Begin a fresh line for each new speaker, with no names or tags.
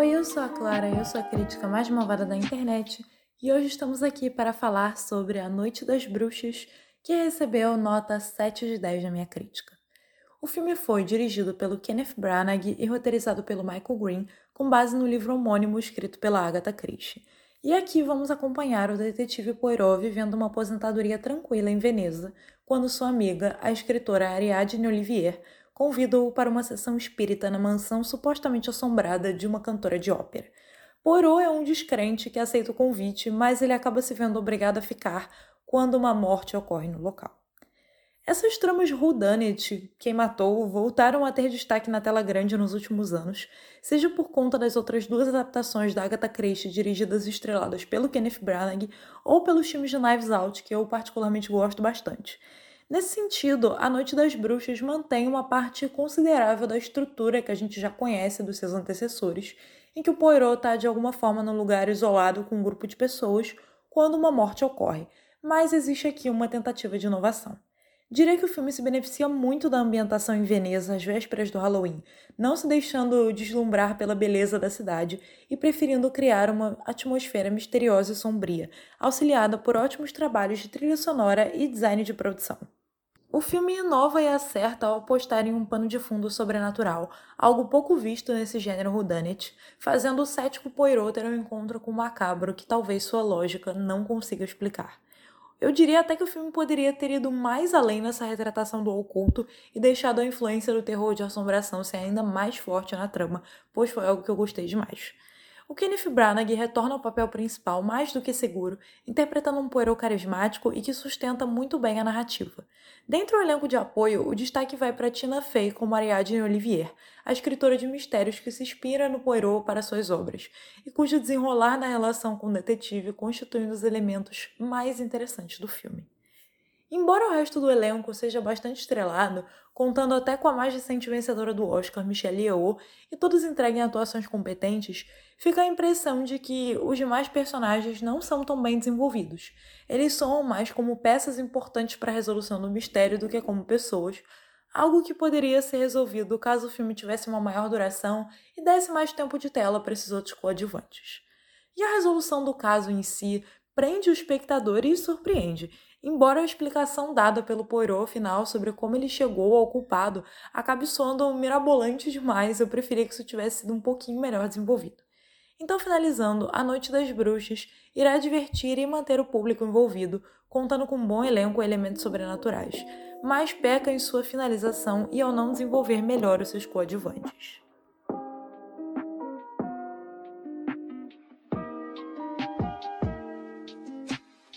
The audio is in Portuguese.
Oi, eu sou a Clara, eu sou a crítica mais malvada da internet e hoje estamos aqui para falar sobre A Noite das Bruxas, que recebeu nota 7 de 10 na minha crítica. O filme foi dirigido pelo Kenneth Branagh e roteirizado pelo Michael Green, com base no livro homônimo escrito pela Agatha Christie. E aqui vamos acompanhar o detetive Poirot vivendo uma aposentadoria tranquila em Veneza, quando sua amiga, a escritora Ariadne Olivier, convida-o para uma sessão espírita na mansão supostamente assombrada de uma cantora de ópera. Poirot é um descrente que aceita o convite, mas ele acaba se vendo obrigado a ficar quando uma morte ocorre no local. Essas tramas whodunit, quem matou, voltaram a ter destaque na tela grande nos últimos anos, seja por conta das outras duas adaptações da Agatha Christie dirigidas e estreladas pelo Kenneth Branagh ou pelos filmes de Knives Out, que eu particularmente gosto bastante. Nesse sentido, A Noite das Bruxas mantém uma parte considerável da estrutura que a gente já conhece dos seus antecessores, em que o Poirot está de alguma forma num lugar isolado com um grupo de pessoas quando uma morte ocorre, mas existe aqui uma tentativa de inovação. Direi que o filme se beneficia muito da ambientação em Veneza às vésperas do Halloween, não se deixando deslumbrar pela beleza da cidade e preferindo criar uma atmosfera misteriosa e sombria, auxiliada por ótimos trabalhos de trilha sonora e design de produção. O filme inova e acerta ao apostar em um pano de fundo sobrenatural, algo pouco visto nesse gênero whodunit, fazendo o cético Poirot ter um encontro com o macabro que talvez sua lógica não consiga explicar. Eu diria até que o filme poderia ter ido mais além nessa retratação do oculto e deixado a influência do terror de assombração ser ainda mais forte na trama, pois foi algo que eu gostei demais. O Kenneth Branagh retorna ao papel principal mais do que seguro, interpretando um Poirot carismático e que sustenta muito bem a narrativa. Dentro do elenco de apoio, o destaque vai para Tina Fey como Ariadne Olivier, a escritora de mistérios que se inspira no Poirot para suas obras, e cujo desenrolar na relação com o detetive constitui um dos elementos mais interessantes do filme. Embora o resto do elenco seja bastante estrelado, contando até com a mais recente vencedora do Oscar, Michelle Yeoh, e todos entreguem atuações competentes, fica a impressão de que os demais personagens não são tão bem desenvolvidos. Eles soam mais como peças importantes para a resolução do mistério do que como pessoas, algo que poderia ser resolvido caso o filme tivesse uma maior duração e desse mais tempo de tela para esses outros coadjuvantes. E a resolução do caso em si prende o espectador e surpreende, embora a explicação dada pelo Poirot final sobre como ele chegou ao culpado acabe soando mirabolante demais, eu preferia que isso tivesse sido um pouquinho melhor desenvolvido. Então, finalizando, A Noite das Bruxas irá divertir e manter o público envolvido, contando com um bom elenco e elementos sobrenaturais, mas peca em sua finalização e ao não desenvolver melhor os seus coadjuvantes.